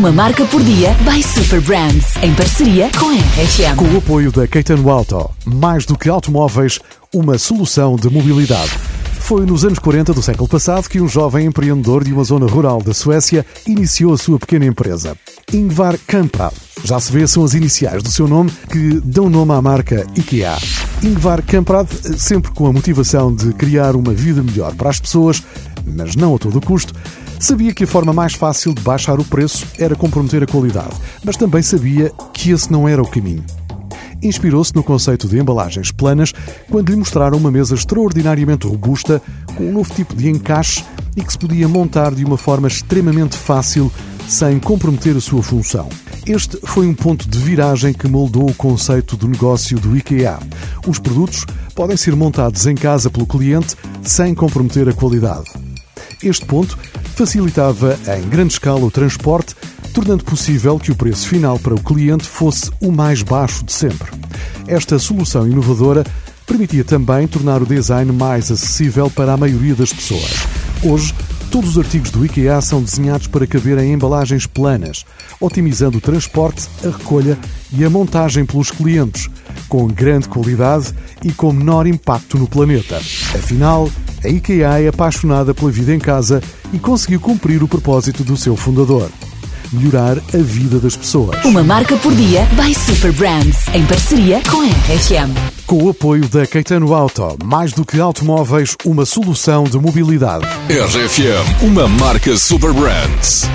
Uma marca por dia by Super Brands, em parceria com a RFM. Com o apoio da Caetano Auto, mais do que automóveis, uma solução de mobilidade. Foi nos anos 40 do século passado que um jovem empreendedor de uma zona rural da Suécia iniciou a sua pequena empresa. Ingvar Kamprad. Já se vê, são as iniciais do seu nome que dão nome à marca IKEA. Ingvar Kamprad, sempre com a motivação de criar uma vida melhor para as pessoas, mas não a todo custo, Sabia que a forma mais fácil de baixar o preço era comprometer a qualidade, mas também sabia que esse não era o caminho. Inspirou-se no conceito de embalagens planas quando lhe mostraram uma mesa extraordinariamente robusta, com um novo tipo de encaixe e que se podia montar de uma forma extremamente fácil, sem comprometer a sua função. Este foi um ponto de viragem que moldou o conceito do negócio do IKEA. Os produtos podem ser montados em casa pelo cliente sem comprometer a qualidade. Este ponto facilitava em grande escala o transporte, tornando possível que o preço final para o cliente fosse o mais baixo de sempre. Esta solução inovadora permitia também tornar o design mais acessível para a maioria das pessoas. Hoje, todos os artigos do IKEA são desenhados para caber em embalagens planas, otimizando o transporte, a recolha e a montagem pelos clientes, com grande qualidade e com menor impacto no planeta. Afinal, a IKEA é apaixonada pela vida em casa e conseguiu cumprir o propósito do seu fundador. Melhorar a vida das pessoas. Uma marca por dia by Super Brands, em parceria com a RFM. Com o apoio da Caetano Auto, mais do que automóveis, uma solução de mobilidade. RFM, uma marca Super Brands.